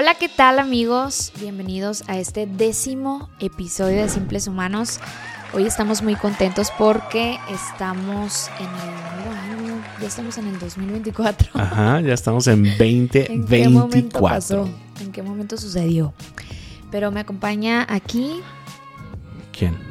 Hola, ¿qué tal amigos? Bienvenidos a este décimo episodio de Simples Humanos. Hoy estamos muy contentos porque estamos en el nuevo año, ya estamos en el 2024. Ajá, ya estamos en 2024. ¿En qué momento pasó? ¿En qué momento sucedió? Pero me acompaña aquí, ¿Quién?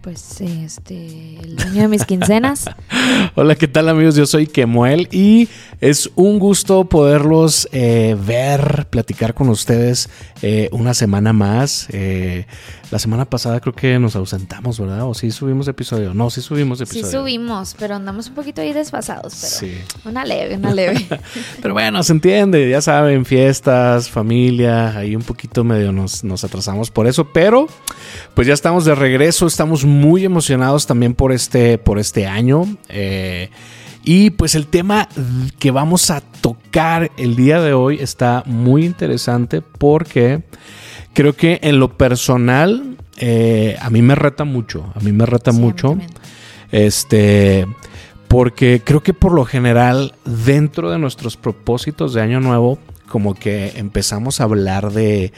Pues, este, el dueño de mis quincenas. Hola, ¿qué tal amigos? Yo soy Kemuel y es un gusto poderlos eh, ver, platicar con ustedes eh, una semana más. Eh, la semana pasada creo que nos ausentamos, ¿verdad? ¿O sí subimos episodio? No, sí subimos episodio. Sí subimos, pero andamos un poquito ahí desfasados, pero Sí. una leve, una leve. Pero bueno, se entiende, ya saben, fiestas, familia, ahí un poquito medio nos, nos atrasamos por eso, pero pues ya estamos de regreso, estamos muy emocionados también por este, por este año. eh, y pues el tema que vamos a tocar el día de hoy está muy interesante porque creo que en lo personal eh, a mí me reta mucho, a mí me reta Sí, mucho. Este, porque creo que por lo general, dentro de nuestros propósitos de año nuevo, como que empezamos a hablar de,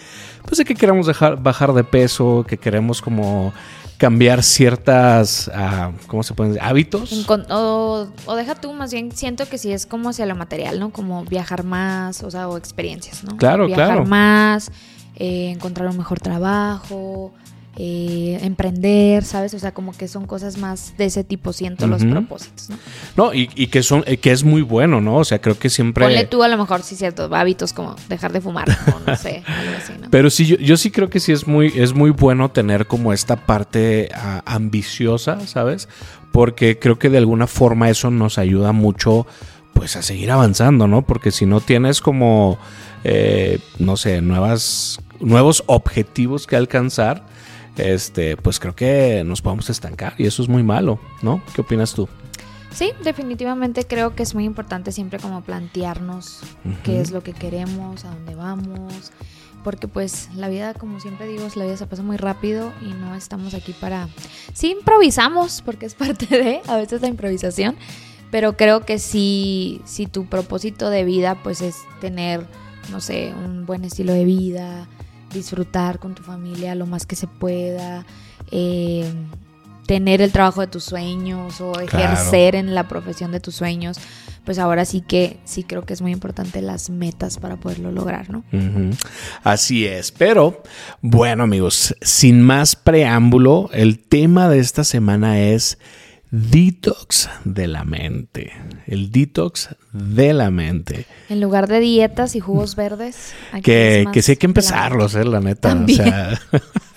pues de que queremos dejar, bajar de peso, que queremos como cambiar ciertas, ah, ¿cómo se pueden decir? Hábitos. O, o deja tú, más bien siento que sí es como hacia lo material, ¿no? Como viajar más, o sea, o experiencias, ¿no? Claro, viajar claro. más, eh, encontrar un mejor trabajo, eh, emprender, ¿sabes? O sea, como que son cosas más de ese tipo, siento los propósitos, ¿no? No, y, y que son, eh, que es muy bueno, ¿no? O sea, creo que siempre. Ponle tú a lo mejor, sí, cierto, hábitos como dejar de fumar, o no sé, algo así, ¿no? Pero sí, yo, yo sí creo que sí es muy, es muy bueno tener como esta parte ah, ambiciosa, ¿sabes? Porque creo que de alguna forma eso nos ayuda mucho, pues, a seguir avanzando, ¿no? Porque si no tienes como, eh, no sé, nuevas, nuevos objetivos que alcanzar, este, pues creo que nos podemos estancar y eso es muy malo, ¿no? ¿Qué opinas tú? Sí, definitivamente creo que es muy importante siempre como plantearnos qué es lo que queremos, a dónde vamos, porque pues la vida, como siempre digo, la vida se pasa muy rápido y no estamos aquí para... Sí improvisamos, porque es parte de a veces la improvisación, pero creo que sí, si tu propósito de vida pues es tener, no sé, un buen estilo de vida, disfrutar con tu familia lo más que se pueda, eh, tener el trabajo de tus sueños o Claro. ejercer en la profesión de tus sueños, pues ahora sí que sí creo que es muy importante las metas para poderlo lograr, ¿no? Así es, pero bueno amigos, sin más preámbulo, el tema de esta semana es detox de la mente. El detox de la mente. En lugar de dietas y jugos verdes, aquí es Que, más que sí hay que de la empezarlos, eh, la neta. También. O sea,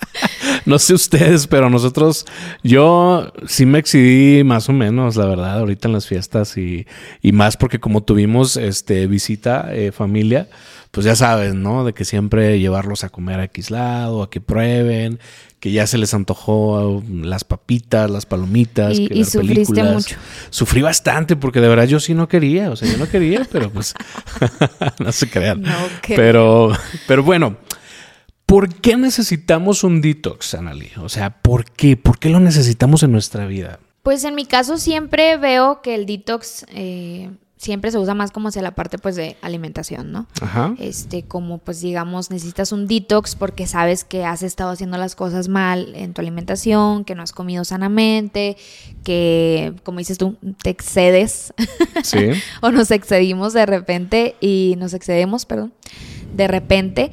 no sé ustedes, pero nosotros, yo sí me excedí más o menos, la verdad, ahorita en las fiestas y, y más porque como tuvimos este visita, eh, familia, pues ya saben, ¿no? De que siempre llevarlos a comer a X lado, a que prueben, que ya se les antojó las papitas, las palomitas. Y- que y ver sufriste películas. mucho. Sufrí bastante porque de verdad yo sí no quería, o sea, yo no quería, pero pues no se crean. No, Pero, pero bueno, ¿por qué necesitamos un detox, Anali? O sea, ¿por qué? ¿Por qué lo necesitamos en nuestra vida? Pues en mi caso siempre veo que el detox eh, siempre se usa más como hacia la parte pues de alimentación, ¿no? Ajá. Este, como pues digamos, necesitas un detox porque sabes que has estado haciendo las cosas mal en tu alimentación, que no has comido sanamente, que como dices tú, te excedes Sí. o nos excedimos de repente y nos excedemos, perdón, de repente.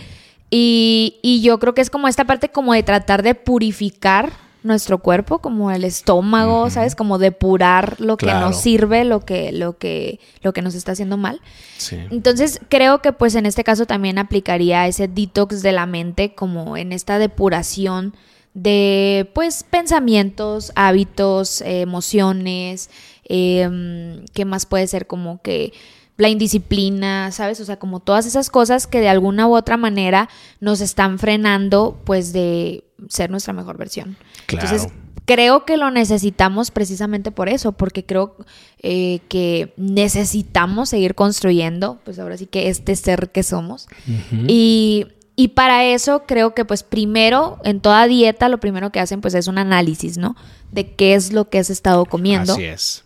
Y, y yo creo que es como esta parte como de tratar de purificar nuestro cuerpo, como el estómago, ¿sabes? Como depurar lo que nos sirve, lo que, lo que, lo que nos está haciendo mal. Sí. Entonces creo que pues en este caso también aplicaría ese detox de la mente como en esta depuración de pues pensamientos, hábitos, eh, emociones, eh, ¿qué más puede ser como que la indisciplina, ¿sabes? O sea, como todas esas cosas que de alguna u otra manera nos están frenando pues de ser nuestra mejor versión. Claro. Entonces, creo que lo necesitamos precisamente por eso, porque creo eh, que necesitamos seguir construyendo, pues ahora sí que este ser que somos. Y, y para eso creo que pues primero, en toda dieta, lo primero que hacen pues es un análisis, ¿no? De qué es lo que has estado comiendo Así es.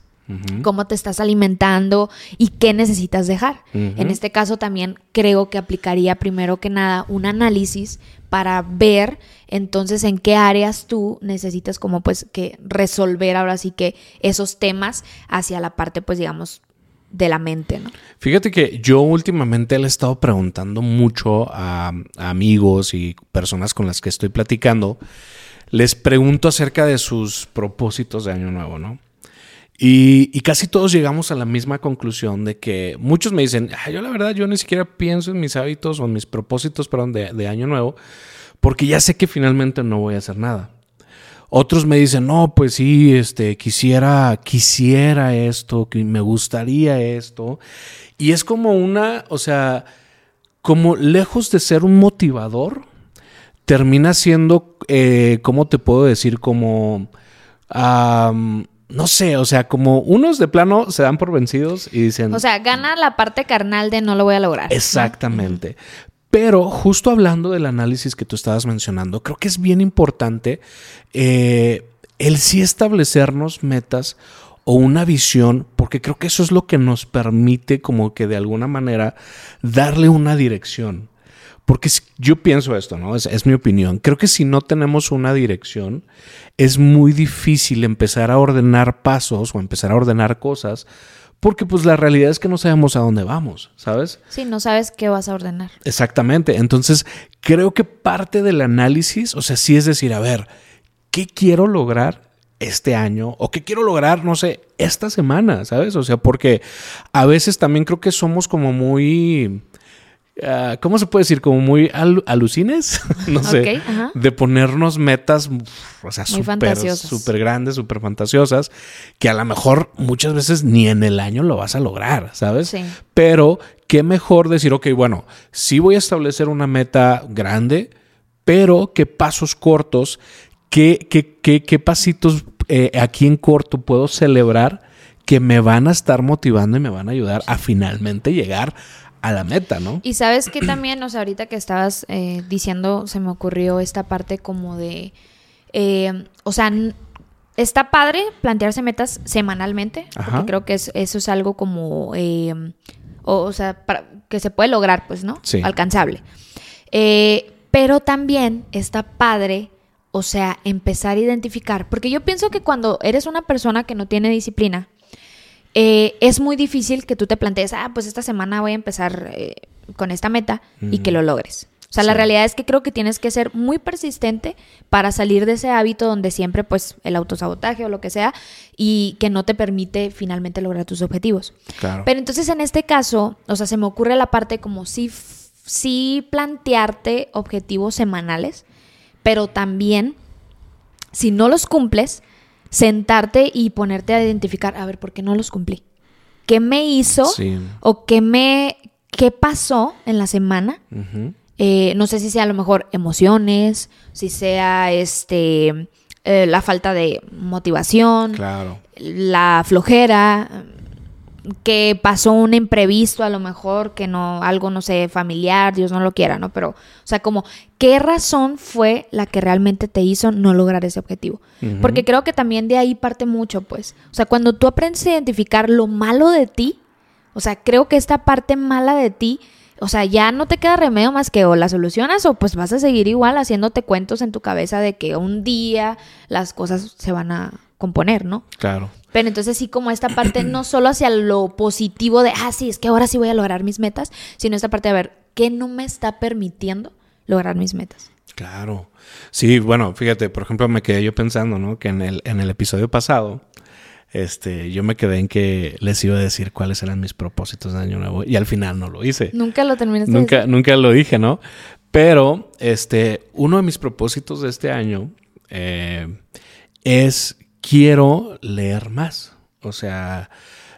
Cómo te estás alimentando y qué necesitas dejar. En este caso también creo que aplicaría primero que nada un análisis para ver entonces en qué áreas tú necesitas como pues que resolver ahora sí que esos temas hacia la parte pues digamos de la mente, ¿no? Fíjate que yo últimamente le he estado preguntando mucho a, amigos y personas con las que estoy platicando, les pregunto acerca de sus propósitos de año nuevo, ¿no? Y, casi todos llegamos a la misma conclusión de que muchos me dicen, yo la verdad, yo ni siquiera pienso en mis hábitos o en mis propósitos, perdón, de, año nuevo, porque ya sé que finalmente no voy a hacer nada. Otros me dicen, no, pues sí, este, quisiera, quisiera esto, que me gustaría esto. Y es como una, o sea, como lejos de ser un motivador, termina siendo, eh, ¿cómo te puedo decir? Como, no sé, o sea, como unos de plano se dan por vencidos y dicen... O sea, gana la parte carnal de no lo voy a lograr. Exactamente. Pero justo hablando del análisis que tú estabas mencionando, creo que es bien importante eh, el sí establecernos metas o una visión, porque creo que eso es lo que nos permite como que de alguna manera darle una dirección. Porque yo pienso esto, ¿no? Es, es, mi opinión. Creo que si no tenemos una dirección, es muy difícil empezar a ordenar pasos o empezar a ordenar cosas porque pues la realidad es que no sabemos a dónde vamos, ¿sabes? Sí, no sabes qué vas a ordenar. Exactamente. Entonces, creo que parte del análisis, o sea, sí es decir, a ver, ¿qué quiero lograr este año? ¿O qué quiero lograr, no sé, esta semana, ¿sabes? O sea, porque a veces también creo que somos como muy Ah, ¿cómo se puede decir? Como muy alucines, no sé, de ponernos metas, o sea, súper grandes, súper fantasiosas, que a lo mejor muchas veces ni en el año lo vas a lograr, ¿sabes? Sí. Pero qué mejor decir, ok, bueno, sí voy a establecer una meta grande, pero qué pasos cortos, qué, qué, qué, qué pasitos eh, aquí en corto puedo celebrar que me van a estar motivando y me van a ayudar a finalmente llegar a la meta, ¿no? Y sabes que también, o sea, ahorita que estabas eh, diciendo, se me ocurrió esta parte como de, eh, o sea, está padre plantearse metas semanalmente, porque creo que eso es algo como, eh, o, sea, que se puede lograr, pues, ¿no? Sí. Alcanzable. pero también está padre, o sea, empezar a identificar, porque yo pienso que cuando eres una persona que no tiene disciplina, eh, es muy difícil que tú te plantees, ah, pues esta semana voy a empezar eh, con esta meta y que lo logres. O sea, la realidad es que creo que tienes que ser muy persistente para salir de ese hábito donde siempre, pues, el autosabotaje o lo que sea, y que no te permite finalmente lograr tus objetivos. Claro. Pero entonces en este caso, o sea, se me ocurre la parte como si, si plantearte objetivos semanales, pero también, si no los cumples, sentarte y ponerte a identificar, a ver, ¿por qué no los cumplí? ¿Qué me hizo? ¿O qué me, qué pasó en la semana? Eh, no sé si sea a lo mejor emociones, si sea este eh, la falta de motivación, claro. la flojera, que pasó un imprevisto a lo mejor, que no, algo, no sé, familiar, Dios no lo quiera, ¿no? Pero, o sea, como, ¿qué razón fue la que realmente te hizo no lograr ese objetivo? Porque creo que también de ahí parte mucho, pues. O sea, cuando tú aprendes a identificar lo malo de ti, o sea, creo que esta parte mala de ti, o sea, ya no te queda remedio más que o la solucionas o pues vas a seguir igual haciéndote cuentos en tu cabeza de que un día las cosas se van a componer, ¿no? Claro. Pero entonces sí como esta parte no solo hacia lo positivo de, ah, sí, es que ahora sí voy a lograr mis metas, sino esta parte de ver, ¿qué no me está permitiendo lograr mis metas? Claro. Sí, bueno, fíjate, por ejemplo, me quedé yo pensando, ¿no? Que en el, en el episodio pasado, este, yo me quedé en que les iba a decir cuáles eran mis propósitos de año nuevo y al final no lo hice. Nunca lo terminaste. Nunca, nunca lo dije, ¿no? Pero, este, uno de mis propósitos de este año eh, es quiero leer más. O sea,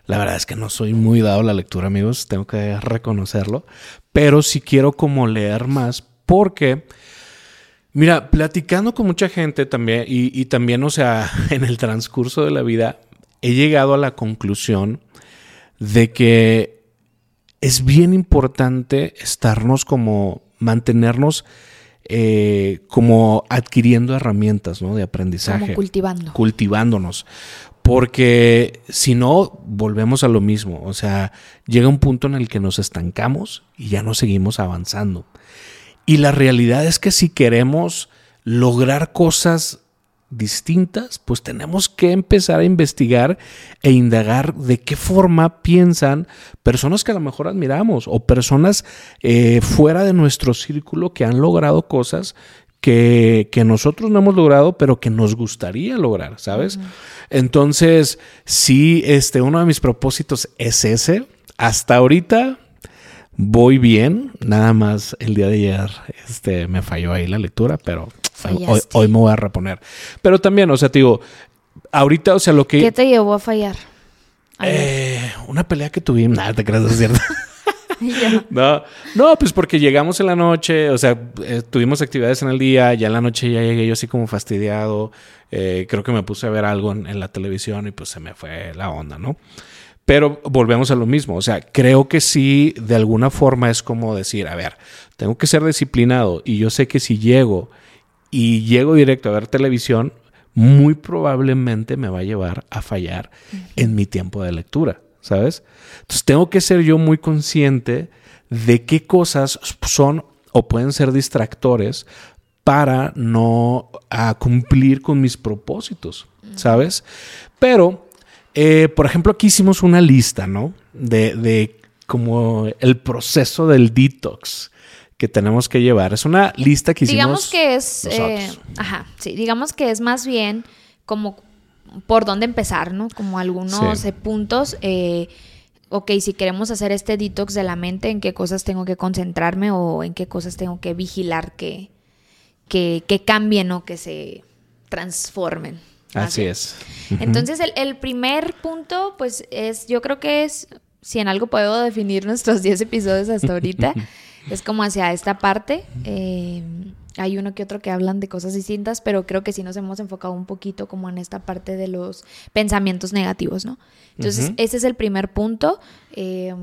la verdad es que no soy muy dado a la lectura, amigos, tengo que reconocerlo, pero sí quiero como leer más porque, mira, platicando con mucha gente también y, también, o sea, en el transcurso de la vida, he llegado a la conclusión de que es bien importante estarnos como mantenernos eh, como adquiriendo herramientas ¿no? de aprendizaje. Como cultivando. Cultivándonos. Porque si no, volvemos a lo mismo. O sea, llega un punto en el que nos estancamos y ya no seguimos avanzando. Y la realidad es que si queremos lograr cosas distintas, pues tenemos que empezar a investigar e indagar de qué forma piensan personas que a lo mejor admiramos o personas eh, fuera de nuestro círculo que han logrado cosas que, nosotros no hemos logrado, pero que nos gustaría lograr, ¿sabes? Entonces, sí, este, uno de mis propósitos es ese. Hasta ahorita voy bien, nada más el día de ayer este, me falló ahí la lectura, pero Hoy, me voy a reponer. Pero también, o sea, te digo, ahorita, o sea, lo que... ¿Qué te llevó a fallar? Eh, una pelea que tuvimos. Nada, te crees, es cierto. no, no, pues porque llegamos en la noche, o sea, eh, tuvimos actividades en el día, ya en la noche ya llegué yo así como fastidiado, eh, creo que me puse a ver algo en, la televisión y pues se me fue la onda, ¿no? Pero volvemos a lo mismo, o sea, creo que sí, de alguna forma es como decir, a ver, tengo que ser disciplinado y yo sé que si llego y llego directo a ver televisión, muy probablemente me va a llevar a fallar en mi tiempo de lectura, ¿sabes? Entonces tengo que ser yo muy consciente de qué cosas son o pueden ser distractores para no cumplir con mis propósitos, ¿sabes? Pero, eh, por ejemplo, aquí hicimos una lista, ¿no? De, de como el proceso del detox que tenemos que llevar. Es una lista que hicimos. Digamos que es. Eh, ajá, sí, digamos que es más bien como por dónde empezar, ¿no? Como algunos eh, puntos. Eh, ok, si queremos hacer este detox de la mente, ¿en qué cosas tengo que concentrarme o en qué cosas tengo que vigilar que, que, cambien o que se transformen? Así, es. Entonces, el, el, primer punto, pues es, yo creo que es, si en algo puedo definir nuestros 10 episodios hasta ahorita, es como hacia esta parte. Eh, hay uno que otro que hablan de cosas distintas, pero creo que sí nos hemos enfocado un poquito como en esta parte de los pensamientos negativos, ¿no? Entonces, ese es el primer punto. Eh,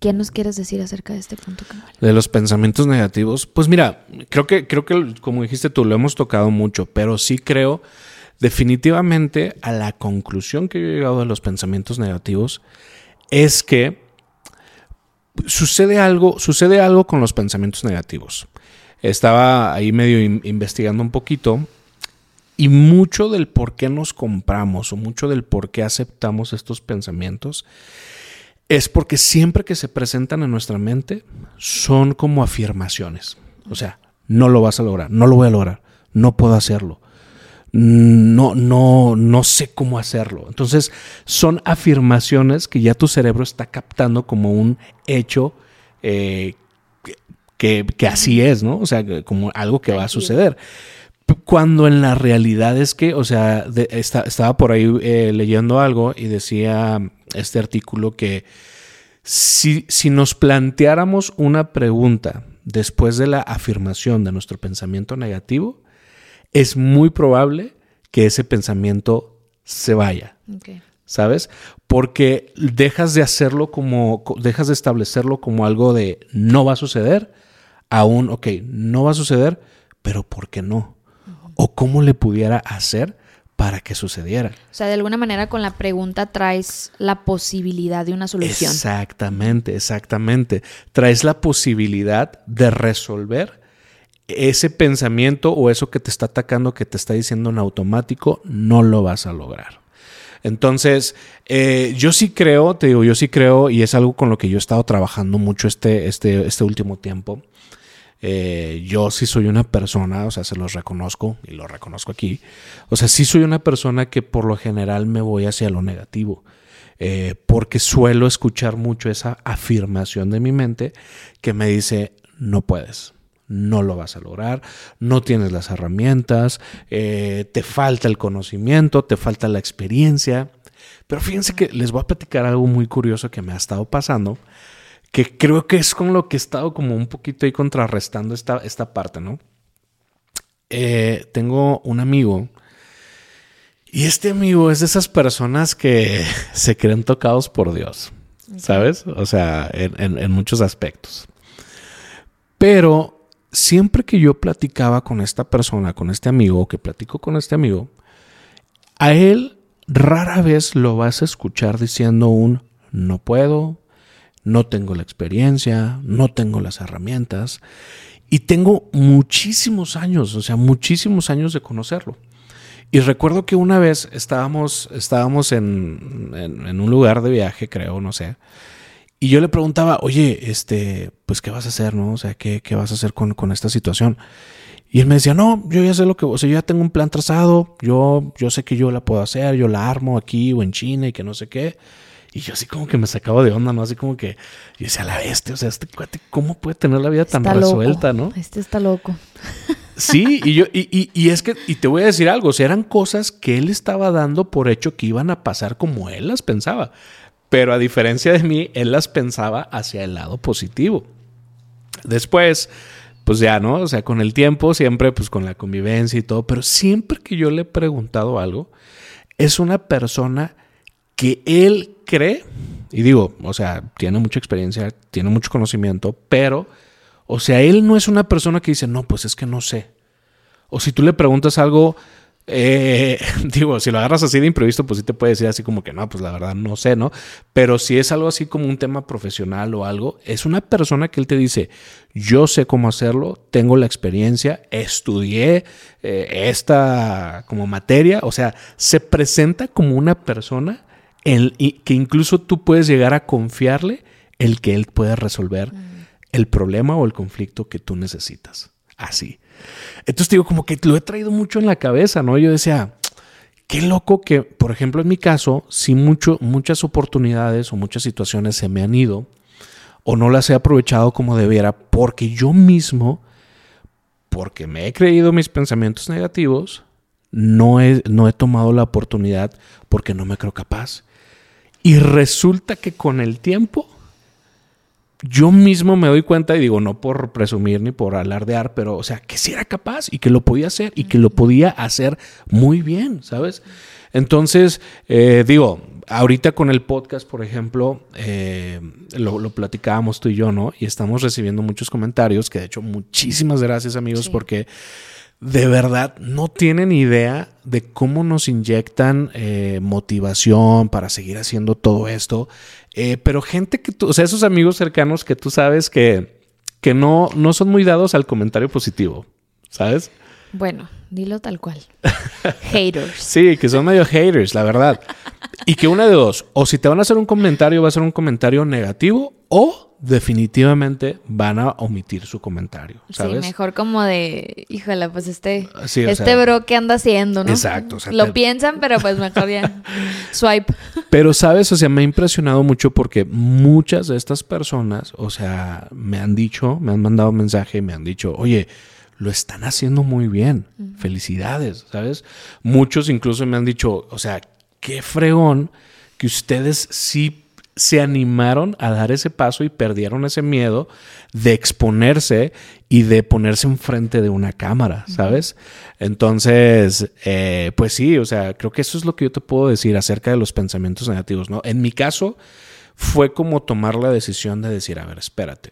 ¿Qué nos quieres decir acerca de este punto, De los pensamientos negativos. Pues mira, creo que, creo que, como dijiste tú, lo hemos tocado mucho, pero sí creo definitivamente a la conclusión que yo he llegado de los pensamientos negativos es que sucede algo, sucede algo con los pensamientos negativos. Estaba ahí medio investigando un poquito y mucho del por qué nos compramos o mucho del por qué aceptamos estos pensamientos es porque siempre que se presentan en nuestra mente son como afirmaciones. O sea, no lo vas a lograr, no lo voy a lograr, no puedo hacerlo, no, no, no sé cómo hacerlo. Entonces, son afirmaciones que ya tu cerebro está captando como un hecho eh, que, así es, ¿no? O sea, como algo que va a suceder. Cuando en la realidad es que, o sea, estaba por ahí eh, leyendo algo y decía este artículo que si, si nos planteáramos una pregunta después de la afirmación de nuestro pensamiento negativo, es muy probable que ese pensamiento se vaya. ¿Sabes? Porque dejas de hacerlo como, dejas de establecerlo como algo de no va a suceder, aún, ok, no va a suceder, pero ¿por qué no? O cómo le pudiera hacer para que sucediera. O sea, de alguna manera con la pregunta traes la posibilidad de una solución. Exactamente, exactamente. Traes la posibilidad de resolver ese pensamiento o eso que te está atacando, que te está diciendo en automático, no lo vas a lograr. Entonces, eh, yo sí creo, te digo, yo sí creo, y es algo con lo que yo he estado trabajando mucho este, este, este último tiempo. Eh, yo sí soy una persona, o sea, se los reconozco y lo reconozco aquí. O sea, sí soy una persona que por lo general me voy hacia lo negativo. Eh, porque suelo escuchar mucho esa afirmación de mi mente que me dice, no puedes, no lo vas a lograr, no tienes las herramientas, eh, te falta el conocimiento, te falta la experiencia. Pero fíjense que les voy a platicar algo muy curioso que me ha estado pasando, que creo que es con lo que he estado como un poquito ahí contrarrestando esta, esta parte, ¿no? Eh, tengo un amigo y este amigo es de esas personas que se creen tocados por Dios, ¿sabes? O sea, en, en muchos aspectos. Pero siempre que yo platicaba con esta persona, con este amigo, que platico con este amigo, a él rara vez lo vas a escuchar diciendo un no puedo, no tengo la experiencia, no tengo las herramientas. Y tengo muchísimos años, o sea, muchísimos años de conocerlo. Y recuerdo que una vez estábamos, estábamos en, en, un lugar de viaje, creo, no sé. Y yo le preguntaba, oye, este, pues, ¿qué vas a hacer, no? O sea, ¿qué, qué vas a hacer con, con, esta situación? Y él me decía, no, yo ya sé lo que, o sea, yo ya tengo un plan trazado, yo, yo sé que yo la puedo hacer, yo la armo aquí o en China y que no sé qué. Y yo así como que me sacaba de onda, ¿no? Así como que yo decía, la bestia, o sea, este cuate, ¿cómo puede tener la vida tan resuelta, no? Este está loco. Sí, y yo, y, y, es que, y te voy a decir algo, o sea, eran cosas que él estaba dando por hecho que iban a pasar como él las pensaba. Pero a diferencia de mí, él las pensaba hacia el lado positivo. Después, pues ya, ¿no? O sea, con el tiempo, siempre, pues con la convivencia y todo, pero siempre que yo le he preguntado algo, es una persona que él cree, y digo, o sea, tiene mucha experiencia, tiene mucho conocimiento, pero, o sea, él no es una persona que dice, no, pues es que no sé. O si tú le preguntas algo, eh, digo, si lo agarras así de imprevisto, pues sí te puede decir así como que no, pues la verdad no sé, ¿no? Pero si es algo así como un tema profesional o algo, es una persona que él te dice, yo sé cómo hacerlo, tengo la experiencia, estudié eh, esta como materia, o sea, se presenta como una persona el, que incluso tú puedes llegar a confiarle el que él puede resolver mm. el problema o el conflicto que tú necesitas. Así. Entonces digo, como que lo he traído mucho en la cabeza, ¿no? Yo decía, qué loco que, por ejemplo, en mi caso, si mucho, muchas oportunidades o muchas situaciones se me han ido o no las he aprovechado como debiera porque yo mismo, porque me he creído mis pensamientos negativos, no he, no he tomado la oportunidad porque no me creo capaz. Y resulta que con el tiempo yo mismo me doy cuenta y digo, no por presumir ni por alardear, pero o sea, que sí era capaz y que lo podía hacer y que lo podía hacer muy bien, ¿sabes? Entonces, eh, digo, ahorita con el podcast, por ejemplo, eh, lo, lo, platicábamos tú y yo, ¿no? Y estamos recibiendo muchos comentarios, que de hecho muchísimas gracias amigos porque de verdad no tienen idea de cómo nos inyectan eh, motivación para seguir haciendo todo esto. Eh, pero gente que tú, o sea, esos amigos cercanos que tú sabes que, que no, no son muy dados al comentario positivo, ¿sabes? Bueno, dilo tal cual. haters. Sí, que son medio haters, la verdad. Y que una de dos, o si te van a hacer un comentario, va a ser un comentario negativo o definitivamente van a omitir su comentario, ¿sabes? Sí, mejor como de, híjole, pues este, este bro que anda haciendo, ¿no? Exacto. Lo piensan, pero pues mejor ya swipe. Pero, ¿sabes? O sea, me ha impresionado mucho porque muchas de estas personas, o sea, me han dicho, me han mandado mensaje, me han dicho, oye, lo están haciendo muy bien, felicidades, ¿sabes? Muchos incluso me han dicho, o sea, qué fregón que ustedes sí se animaron a dar ese paso y perdieron ese miedo de exponerse y de ponerse enfrente de una cámara, ¿sabes? Entonces, eh, pues sí, o sea, creo que eso es lo que yo te puedo decir acerca de los pensamientos negativos, ¿no? En mi caso, fue como tomar la decisión de decir, a ver, espérate.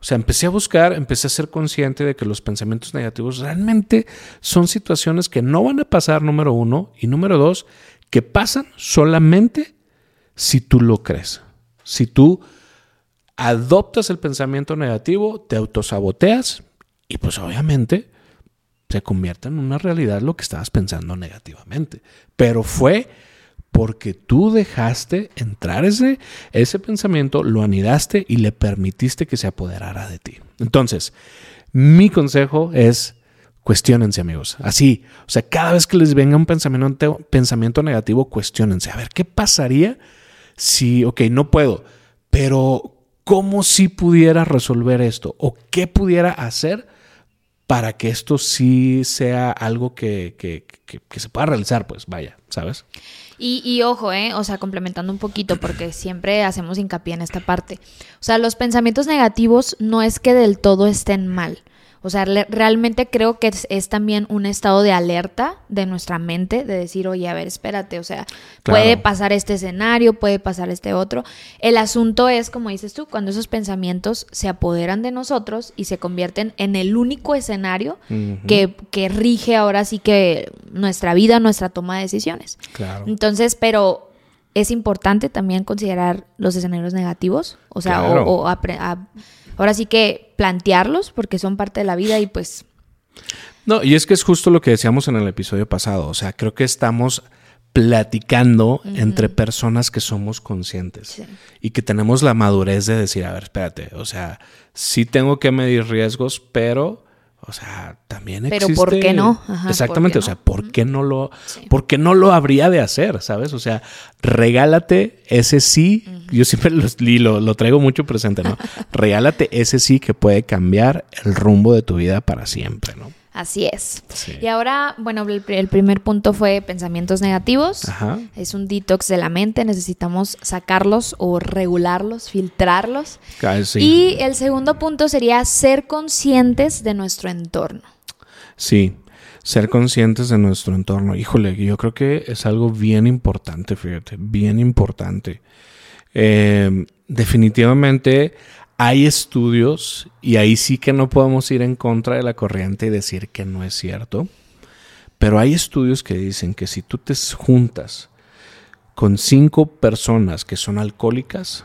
O sea, empecé a buscar, empecé a ser consciente de que los pensamientos negativos realmente son situaciones que no van a pasar, número uno, y número dos, que pasan solamente si tú lo crees. Si tú adoptas el pensamiento negativo, te autosaboteas y pues obviamente se convierte en una realidad lo que estabas pensando negativamente. Pero fue porque tú dejaste entrar ese, ese pensamiento, lo anidaste y le permitiste que se apoderara de ti. Entonces, mi consejo es cuestionense, amigos. Así, o sea, cada vez que les venga un pensamiento, pensamiento negativo, cuestionense. A ver, ¿qué pasaría sí, ok, no puedo, pero ¿cómo sí pudiera resolver esto? ¿O qué pudiera hacer para que esto sí sea algo que, que, que, se pueda realizar? Pues vaya, ¿sabes? Y, y, ojo, ¿eh? O sea, complementando un poquito, porque siempre hacemos hincapié en esta parte. O sea, los pensamientos negativos no es que del todo estén mal. O sea, realmente creo que es, también un estado de alerta de nuestra mente, de decir, oye, a ver, espérate, o sea, puede pasar este escenario, puede pasar este otro. El asunto es, como dices tú, cuando esos pensamientos se apoderan de nosotros y se convierten en el único escenario que, que rige ahora sí que nuestra vida, nuestra toma de decisiones. Claro. Entonces, pero es importante también considerar los escenarios negativos, o sea, o, ahora sí que plantearlos porque son parte de la vida y pues... No, y es que es justo lo que decíamos en el episodio pasado, o sea, creo que estamos platicando entre personas que somos conscientes y que tenemos la madurez de decir, a ver, espérate, o sea, sí tengo que medir riesgos, pero o sea, también existe. Pero ¿por qué no? Exactamente, o sea, ¿por qué no lo, ¿por qué no lo habría de hacer? ¿Sabes? O sea, regálate ese sí. Yo siempre lo, lo, traigo mucho presente, ¿no? regálate ese sí que puede cambiar el rumbo de tu vida para siempre, ¿no? Así es. Y ahora, bueno, el, primer punto fue pensamientos negativos. Es un detox de la mente, necesitamos sacarlos o regularlos, filtrarlos. Y el segundo punto sería ser conscientes de nuestro entorno. Sí, ser conscientes de nuestro entorno. Híjole, yo creo que es algo bien importante, fíjate, bien importante. Eh, definitivamente hay estudios, y ahí sí que no podemos ir en contra de la corriente y decir que no es cierto, pero hay estudios que dicen que si tú te juntas con cinco personas que son alcohólicas,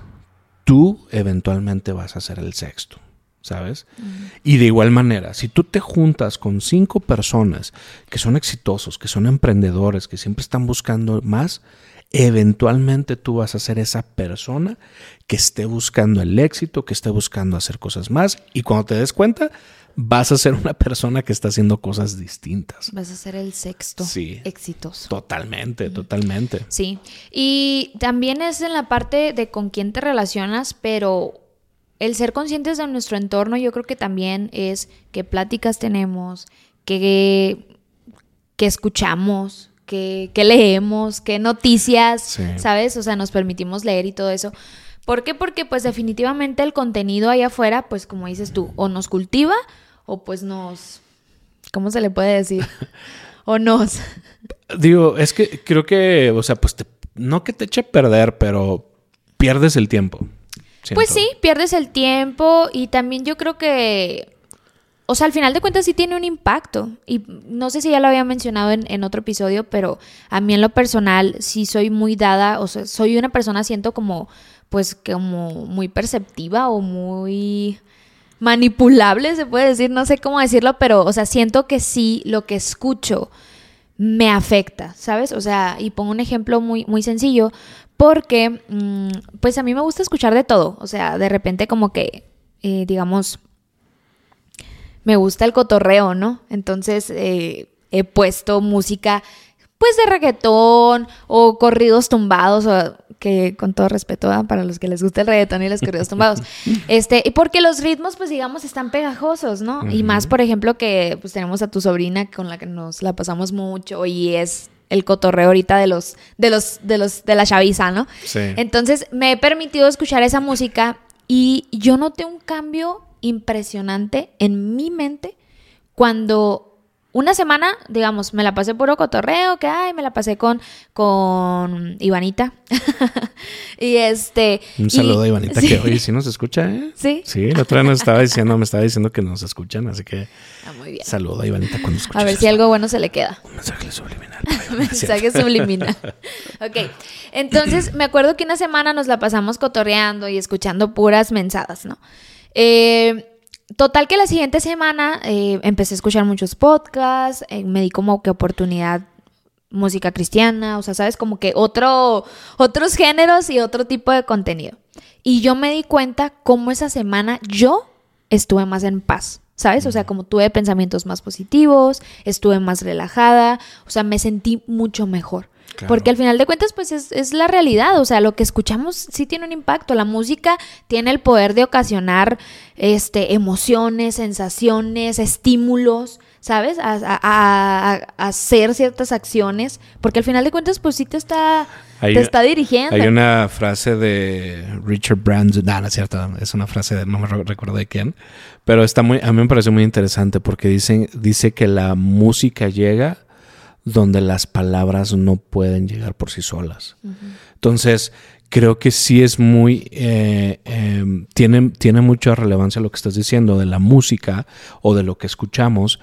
tú eventualmente vas a ser el sexto. ¿sabes? Y de igual manera, si tú te juntas con cinco personas que son exitosos, que son emprendedores, que siempre están buscando más, eventualmente tú vas a ser esa persona que esté buscando el éxito, que esté buscando hacer cosas más y cuando te des cuenta vas a ser una persona que está haciendo cosas distintas. Vas a ser el sexto sí, exitoso. Totalmente, totalmente. Sí. Y también es en la parte de con quién te relacionas, pero el ser conscientes de nuestro entorno yo creo que también es qué pláticas tenemos, qué, qué escuchamos, qué, leemos, qué noticias, ¿sabes? O sea, nos permitimos leer y todo eso. ¿Por qué? Porque pues definitivamente el contenido ahí afuera, pues como dices tú, o nos cultiva o pues nos... ¿Cómo se le puede decir? o nos... Digo, es que creo que, o sea, pues no que te eche a perder, pero pierdes el tiempo. Pues sí, pierdes el tiempo y también yo creo que o sea, al final de cuentas sí tiene un impacto. Y no sé si ya lo había mencionado en, otro episodio, pero a mí en lo personal sí soy muy dada, o sea, soy una persona, siento como, pues, como muy perceptiva o muy manipulable, se puede decir, no sé cómo decirlo, pero, o sea, siento que sí lo que escucho me afecta, ¿sabes? O sea, y pongo un ejemplo muy, muy sencillo, porque, mm, pues a mí me gusta escuchar de todo, o sea, de repente como que, eh, digamos, me gusta el cotorreo, ¿no? Entonces eh, he puesto música pues de reggaetón o corridos tumbados o que con todo respeto para los que les gusta el reggaetón y los corridos tumbados. Este, y porque los ritmos pues digamos están pegajosos, ¿no? Y más por ejemplo que pues tenemos a tu sobrina con la que nos la pasamos mucho y es el cotorreo ahorita de los de los de los de la chaviza, ¿no? Sí. Entonces, me he permitido escuchar esa música y yo noté un cambio impresionante en mi mente cuando una semana, digamos, me la pasé puro cotorreo, que ay, me la pasé con, con Ivanita. y este. Un saludo a Ivanita, que hoy sí nos escucha, ¿eh? Sí. Sí, la otra vez nos estaba diciendo, me estaba diciendo que nos escuchan, así que. Ah, muy bien. Saludo a Ivanita cuando escucha. A ver si algo bueno se le queda. Un mensaje subliminal. mensaje subliminal. ok. Entonces, me acuerdo que una semana nos la pasamos cotorreando y escuchando puras mensadas, ¿no? Eh, total que la siguiente semana eh, empecé a escuchar muchos podcasts, eh, me di como que oportunidad música cristiana, o sea, sabes, como que otro, otros géneros y otro tipo de contenido. Y yo me di cuenta cómo esa semana yo estuve más en paz, ¿sabes? O sea, como tuve pensamientos más positivos, estuve más relajada, o sea, me sentí mucho mejor. Porque al final de cuentas, pues es, la realidad. O sea, lo que escuchamos sí tiene un impacto. La música tiene el poder de ocasionar este, emociones, sensaciones, estímulos, ¿sabes? A, a- a- a hacer ciertas acciones, porque al final de cuentas, pues sí te está, Hay- te está dirigiendo. Hay una frase de Richard Branson, no, no es cierto, es una frase de no me re- recuerdo de quién, pero está muy, a mí me parece muy interesante porque dicen, dice que la música llega donde las palabras no pueden llegar por sí solas. Entonces, creo que sí es muy, eh, eh, tiene, tiene mucha relevancia lo que estás diciendo de la música o de lo que escuchamos,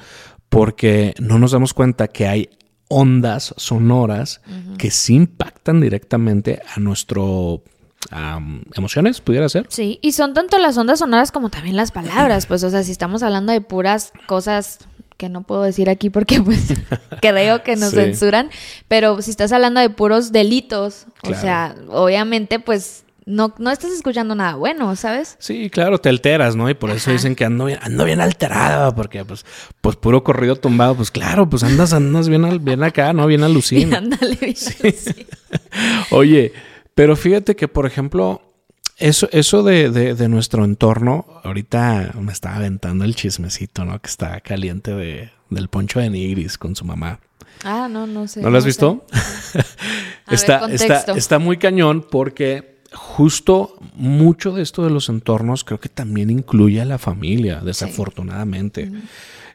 porque no nos damos cuenta que hay ondas sonoras que sí impactan directamente a nuestro am, emociones, pudiera ser. Sí, y son tanto las ondas sonoras como también las palabras, pues, o sea, si estamos hablando de puras cosas que no puedo decir aquí porque pues creo que nos Sí. censuran, pero si estás hablando de puros delitos, Claro. o sea, obviamente pues no, no estás escuchando nada bueno, ¿sabes? Sí, claro, te alteras, ¿no? Y por eso Ajá. dicen que ando bien, ando bien alterada, porque pues, pues puro corrido tumbado, pues claro, pues andas, andas bien, al- bien acá, ¿no? Bien alucina. ándale, bien, sí. Oye, pero fíjate que, por ejemplo, eso, eso de, de- de nuestro entorno, ahorita me estaba aventando el chismecito, ¿no? Que está caliente de, del poncho de Nigris con su mamá. Ah, no, no sé. ¿No lo has visto? Ver, está, está, está muy cañón porque justo mucho de esto de los entornos creo que también incluye a la familia, desafortunadamente.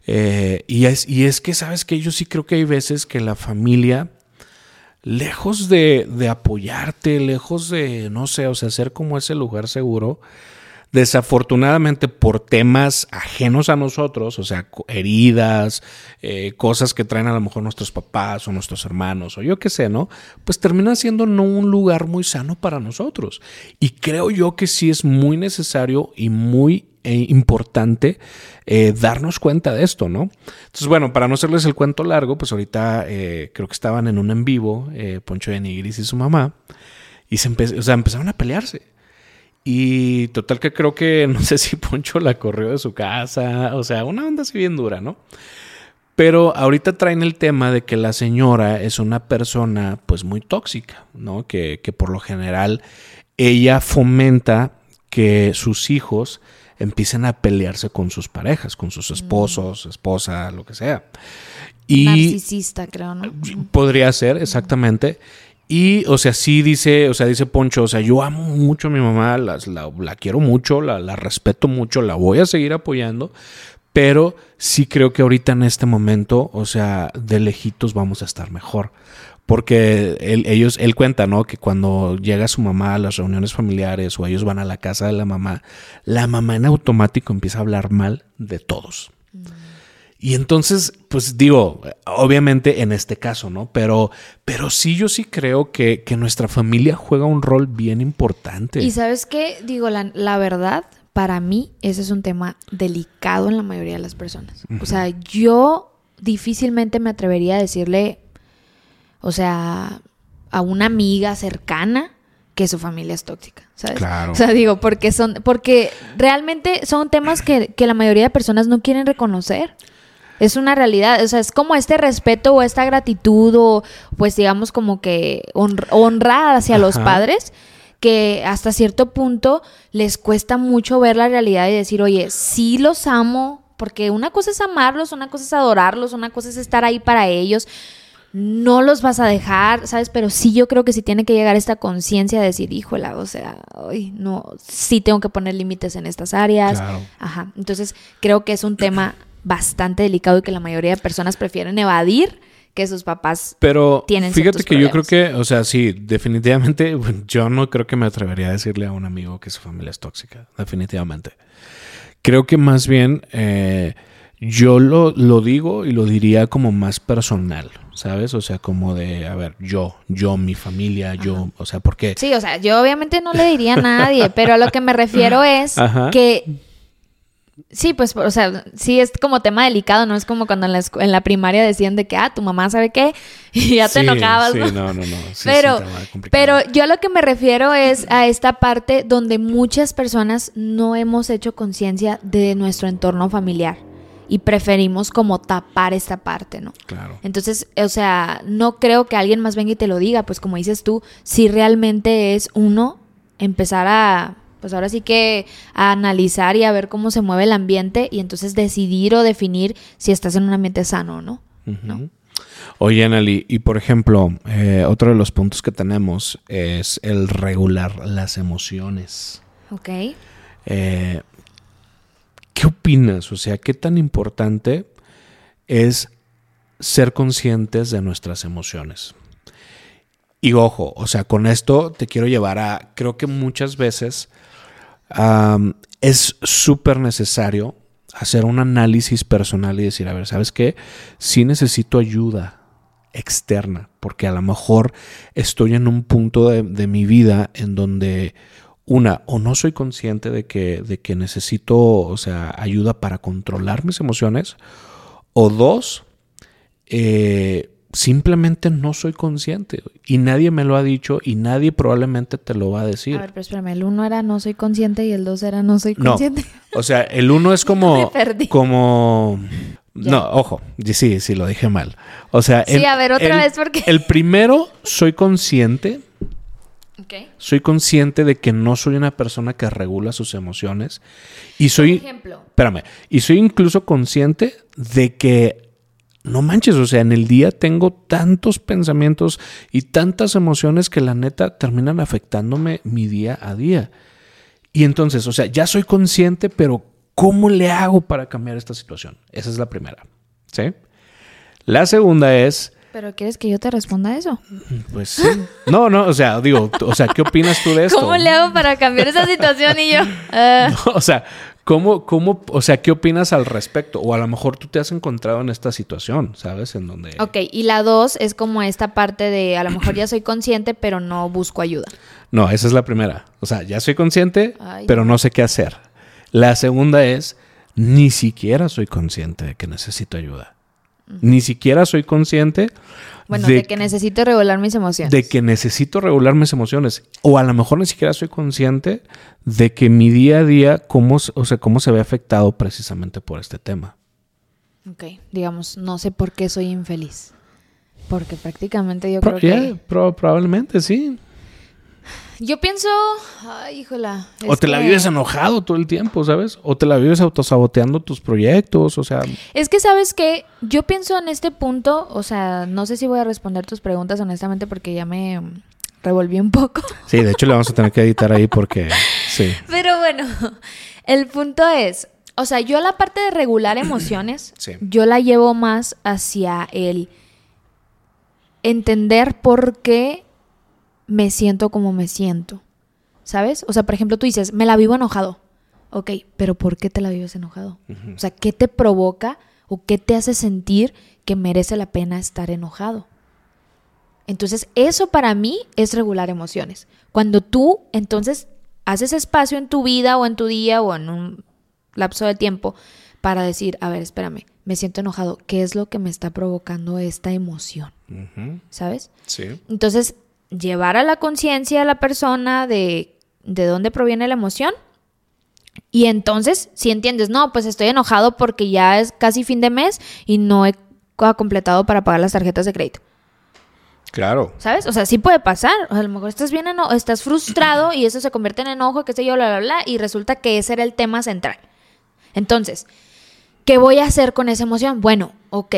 Eh, y, es, y es que, ¿sabes que Yo sí creo que hay veces que la familia, lejos de, de apoyarte, lejos de, no sé, o sea, ser como ese lugar seguro, desafortunadamente por temas ajenos a nosotros, o sea, heridas, eh, cosas que traen a lo mejor nuestros papás o nuestros hermanos o yo qué sé, ¿no? Pues termina siendo no un lugar muy sano para nosotros. Y creo yo que sí es muy necesario y muy eh, importante eh, darnos cuenta de esto, ¿no? Entonces, bueno, para no hacerles el cuento largo, pues ahorita creo que estaban en un en vivo, eh, Poncho de Nigris y su mamá, y se empe- o sea, empezaron a pelearse. Y total que creo que no sé si Poncho la corrió de su casa, o sea, una onda así bien dura, ¿no? Pero ahorita traen el tema de que la señora es una persona pues muy tóxica, ¿no? Que, que por lo general ella fomenta que sus hijos empiecen a pelearse con sus parejas, con sus esposos, esposa, lo que sea. Y Narcisista, creo, ¿no? Podría ser, exactamente. Y, o sea, sí dice, o sea, dice Poncho, o sea, yo amo mucho a mi mamá, la, la quiero mucho, la, la respeto mucho, la voy a seguir apoyando, pero sí creo que ahorita en este momento, o sea, de lejitos vamos a estar mejor. Porque él, ellos, él cuenta, ¿no? Que cuando llega su mamá a las reuniones familiares o ellos van a la casa de la mamá, la mamá en automático empieza a hablar mal de todos. Y entonces, pues digo, obviamente en este caso, ¿no? Pero, pero sí, yo sí creo que, que nuestra familia juega un rol bien importante. Y sabes qué, digo, la, la verdad, para mí ese es un tema delicado en la mayoría de las personas. O sea, yo difícilmente me atrevería a decirle, o sea, a una amiga cercana que su familia es tóxica, ¿sabes? Claro. O sea, digo, porque son, porque realmente son temas que, que la mayoría de personas no quieren reconocer. Es una realidad, o sea, es como este respeto o esta gratitud o pues digamos como que honr- honrar hacia los padres que hasta cierto punto les cuesta mucho ver la realidad y decir, oye, sí los amo, porque una cosa es amarlos, una cosa es adorarlos, una cosa es estar ahí para ellos, no los vas a dejar, ¿sabes? Pero sí yo creo que sí tiene que llegar esta conciencia de decir, híjola, o sea, ay, no, sí tengo que poner límites en estas áreas. Claro. Ajá, entonces creo que es un tema bastante delicado y que la mayoría de personas prefieren evadir que sus papás Pero tienen fíjate que yo creo que, o sea, sí, definitivamente, bueno, yo no creo que me atrevería a decirle a un amigo que su familia es tóxica, definitivamente. Creo que más bien eh, yo lo, lo digo y lo diría como más personal, ¿sabes? O sea, como de, a ver, yo, yo, mi familia, yo, o sea, porque... Sí, o sea, yo obviamente no le diría a nadie, pero a lo que me refiero es Ajá. que sí, pues, o sea, sí es como tema delicado, no es como cuando en la, en la primaria decían de que, ah, tu mamá sabe qué, y ya te Sí, enojabas, Sí, ¿no? no, no, no. sí, pero, pero yo a lo que me refiero es a esta parte donde muchas personas no hemos hecho conciencia de nuestro entorno familiar y preferimos como tapar esta parte, ¿no? Claro. Entonces, o sea, no creo que alguien más venga y te lo diga, pues como dices tú, si realmente es uno empezar a pues ahora sí que a analizar y a ver cómo se mueve el ambiente y entonces decidir o definir si estás en un ambiente sano o no. ¿no? Oye, Anneli, y por ejemplo, eh, otro de los puntos que tenemos es el regular las emociones. Ok. Eh, ¿Qué opinas? O sea, ¿qué tan importante es ser conscientes de nuestras emociones? Y ojo, o sea, con esto te quiero llevar a, creo que muchas veces es súper necesario hacer un análisis personal y decir, a ver, ¿sabes qué? Sí necesito ayuda externa, porque a lo mejor estoy en un punto de, mi vida en donde una, o no soy consciente de que, de que necesito, o sea, ayuda para controlar mis emociones, o dos, eh, simplemente no soy consciente y nadie me lo ha dicho y nadie probablemente te lo va a decir. A ver, pero espérame, el uno era no soy consciente y el dos era no soy consciente. No, o sea, el uno es como... como... No, ojo, sí, sí, lo dije mal. O sea, sí, a ver, otra vez porque... El primero, soy consciente soy consciente de que no soy una persona que regula sus emociones. Y soy. ejemplo. Espérame. Y soy incluso consciente de que. No manches, o sea, en el día tengo tantos pensamientos y tantas emociones que la neta terminan afectándome mi día a día. Y entonces, o sea, ya soy consciente, pero ¿cómo le hago para cambiar esta situación? Esa es la primera. ¿Sí? La segunda es ¿Pero quieres que yo te responda eso? Pues sí. No, no, o sea, digo, o sea, ¿qué opinas tú de esto? ¿Cómo le hago para cambiar esa situación y yo? O sea, ¿cómo, ¿cómo, o sea, qué opinas al respecto? O a lo mejor tú te has encontrado en esta situación, ¿sabes? En donde... Ok, y la dos es como esta parte de, a lo mejor ya soy consciente, pero no busco ayuda. No, esa es la primera. O sea, ya soy consciente, pero no sé qué hacer. La segunda es, ni siquiera soy consciente de que necesito ayuda. Ni siquiera soy consciente. Bueno, de, que necesito regular mis emociones. De que necesito regular mis emociones. O a lo mejor ni siquiera soy consciente de que mi día a día, cómo, o sea, cómo se ve afectado precisamente por este tema. Ok, digamos, no sé por qué soy infeliz. Porque prácticamente yo creo que... probablemente, sí. Yo pienso, ay, híjola. O te la vives enojado todo el tiempo, ¿sabes? O te la vives autosaboteando tus proyectos, o sea. Es que, ¿sabes que Yo pienso en este punto, o sea, no sé si voy a responder tus preguntas honestamente porque ya me revolví un poco. Sí, de hecho le vamos a tener que editar ahí porque, sí. Pero bueno, el punto es, o sea, yo la parte de regular emociones, yo la llevo más hacia el entender por qué me siento como me siento. ¿Sabes? O sea, por ejemplo, tú dices, me la vivo enojado. Ok, pero ¿por qué te la vives enojado? O sea, ¿qué te provoca o qué te hace sentir que merece la pena estar enojado? Entonces, eso para mí es regular emociones. Cuando tú, entonces, haces espacio en tu vida o en tu día o en un lapso de tiempo para decir, a ver, espérame, me siento enojado, ¿qué es lo que me está provocando esta emoción? ¿Sabes? Sí. Entonces, llevar a la conciencia a la persona de, de dónde proviene la emoción. Y entonces, si entiendes, no, pues estoy enojado porque ya es casi fin de mes y no he completado para pagar las tarjetas de crédito. Claro. ¿Sabes? O sea, sí puede pasar. a lo mejor estás bien, estás frustrado y eso se convierte en enojo, qué sé yo, bla, bla, bla, y resulta que ese era el tema central. Entonces, ¿qué voy a hacer con esa emoción? Bueno, ok,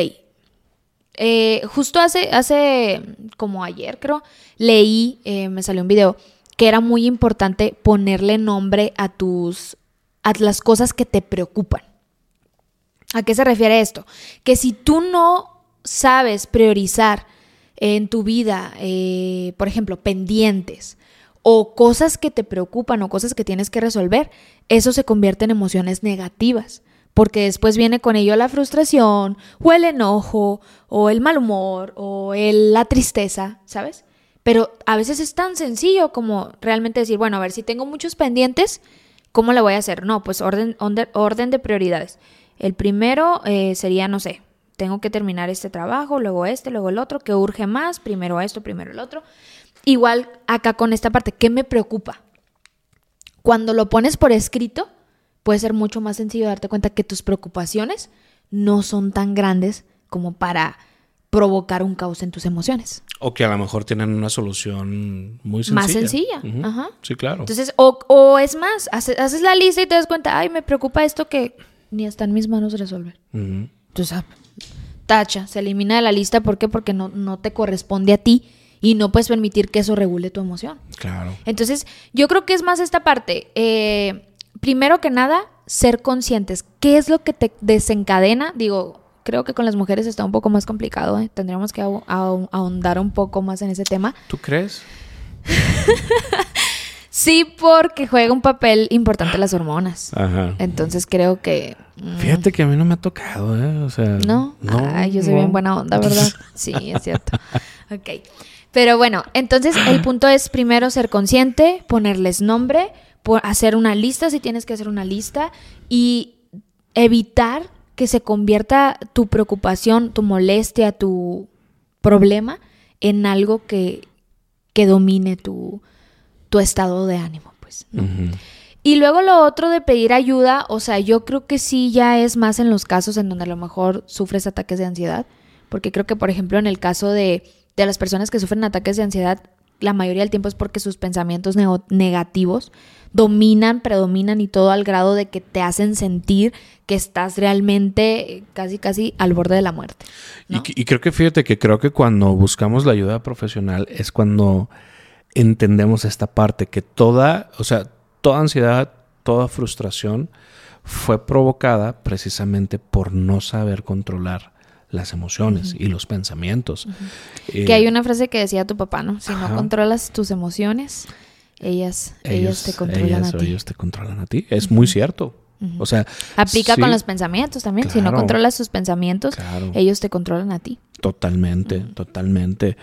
eh, justo hace, hace como ayer, creo, leí, eh, me salió un video, que era muy importante ponerle nombre a tus, a las cosas que te preocupan. ¿A qué se refiere esto? Que si tú no sabes priorizar en tu vida, eh, por ejemplo, pendientes o cosas que te preocupan o cosas que tienes que resolver, eso se convierte en emociones negativas porque después viene con ello la frustración o el enojo o el mal humor o la tristeza, ¿sabes? Pero a veces es tan sencillo como realmente decir, bueno, a ver, si tengo muchos pendientes, ¿cómo le voy a hacer? No, pues orden, orden de prioridades. El primero eh, sería, no sé, tengo que terminar este trabajo, luego este, luego el otro, ¿qué urge más? Primero esto, primero el otro. Igual acá con esta parte, ¿qué me preocupa? Cuando lo pones por escrito, puede ser mucho más sencillo darte cuenta que tus preocupaciones no son tan grandes como para provocar un caos en tus emociones. O que a lo mejor tienen una solución muy sencilla. Más sencilla. Ajá. Sí, claro. Entonces, o, o es más, haces, haces, la lista y te das cuenta, ay, me preocupa esto que ni está en mis manos resolver. Entonces, ah, tacha, se elimina de la lista. ¿Por qué? Porque no, no te corresponde a ti y no puedes permitir que eso regule tu emoción. Claro. Entonces, yo creo que es más esta parte. Eh, primero que nada, ser conscientes. ¿Qué es lo que te desencadena? Digo, creo que con las mujeres está un poco más complicado. ¿eh? Tendríamos que ahondar un poco más en ese tema. ¿Tú crees? sí, porque juega un papel importante las hormonas. Ajá. Entonces creo que... Mm, Fíjate que a mí no me ha tocado, ¿eh? O sea... No, Ay, yo soy bien buena onda, ¿verdad? Sí, es cierto. ok. Pero bueno, entonces el punto es primero ser consciente, ponerles nombre, hacer una lista si tienes que hacer una lista y evitar que se convierta tu preocupación, tu molestia, tu problema en algo que, que domine tu, tu, estado de ánimo, pues. Y luego lo otro de pedir ayuda, o sea, yo creo que sí ya es más en los casos en donde a lo mejor sufres ataques de ansiedad, porque creo que, por ejemplo, en el caso de, de las personas que sufren ataques de ansiedad, la mayoría del tiempo es porque sus pensamientos negativos dominan, predominan y todo al grado de que te hacen sentir que estás realmente casi, casi al borde de la muerte. Y, creo que fíjate que creo que cuando buscamos la ayuda profesional es cuando entendemos esta parte, que toda, o sea, toda ansiedad, toda frustración fue provocada precisamente por no saber controlar las emociones y los pensamientos. que hay una frase que decía tu papá, ¿no? Si no controlas tus emociones, ellas, ellos, te controlan a ti. Ellos te controlan a ti. Es muy cierto. O sea, aplica con los pensamientos también. si no controlas tus pensamientos, ellos te controlan a ti. Totalmente, totalmente.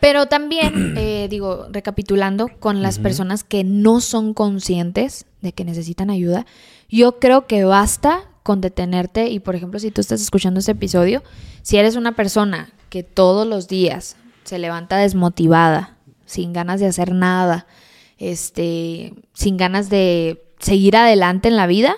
Pero también, eh, digo, recapitulando, con las personas que no son conscientes de que necesitan ayuda, yo creo que basta con detenerte y, por ejemplo, si tú estás escuchando este episodio, si eres una persona que todos los días se levanta desmotivada, sin ganas de hacer nada, este, sin ganas de seguir adelante en la vida,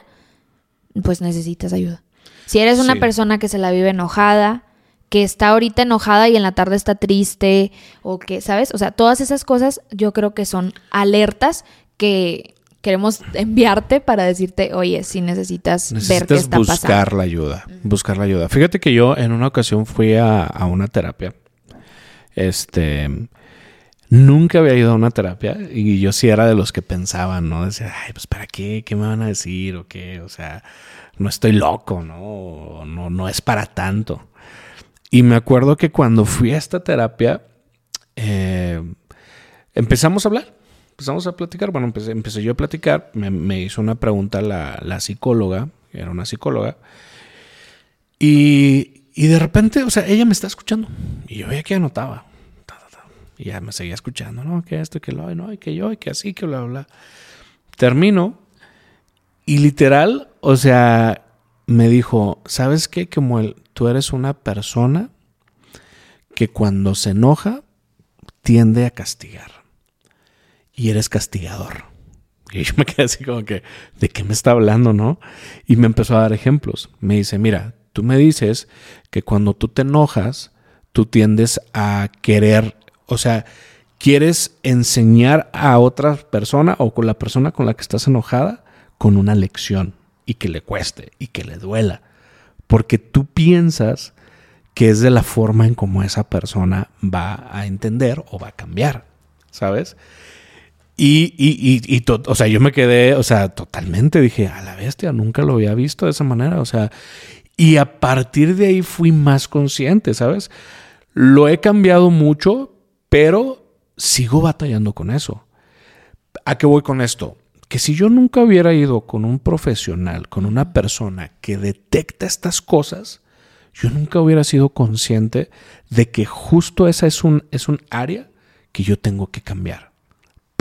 pues necesitas ayuda. Si eres una persona que se la vive enojada, que está ahorita enojada y en la tarde está triste, o que, ¿sabes? O sea, todas esas cosas yo creo que son alertas que queremos enviarte para decirte, oye, si necesitas, ver qué está buscar la ayuda, buscar la ayuda. Fíjate que yo en una ocasión fui a, a una terapia. Este, Nunca había ido a una terapia y yo sí era de los que pensaban, ¿no? Decía, ay, pues ¿para qué? ¿Qué me van a decir? ¿O qué? O sea, no estoy loco, ¿no? No, no es para tanto. Y me acuerdo que cuando fui a esta terapia, eh, empezamos a hablar, empezamos a platicar. Bueno, empecé, yo a platicar, me, hizo una pregunta la, la, psicóloga, era una psicóloga, y, y de repente, o sea, ella me está escuchando y yo veía que anotaba y ya me seguía escuchando, ¿no? Que esto, que lo, no, y que yo, y que así, que bla, bla. Termino y literal, o sea, me dijo, ¿sabes qué? Como el, tú eres una persona que cuando se enoja tiende a castigar. Y eres castigador. Y yo me quedé así como que, ¿de qué me está hablando, no? Y me empezó a dar ejemplos. Me dice, mira, tú me dices que cuando tú te enojas, tú tiendes a querer o sea, quieres enseñar a otra persona o con la persona con la que estás enojada con una lección y que le cueste y que le duela. Porque tú piensas que es de la forma en cómo esa persona va a entender o va a cambiar, ¿sabes? Y, y, y, o sea, yo me quedé, o sea, totalmente dije, a la bestia, nunca lo había visto de esa manera, o sea, y a partir de ahí fui más consciente, ¿sabes? Lo he cambiado mucho, pero sigo batallando con eso. ¿A qué voy con esto? Que si yo nunca hubiera ido con un profesional, con una persona que detecta estas cosas, yo nunca hubiera sido consciente de que justo esa es un, es un área que yo tengo que cambiar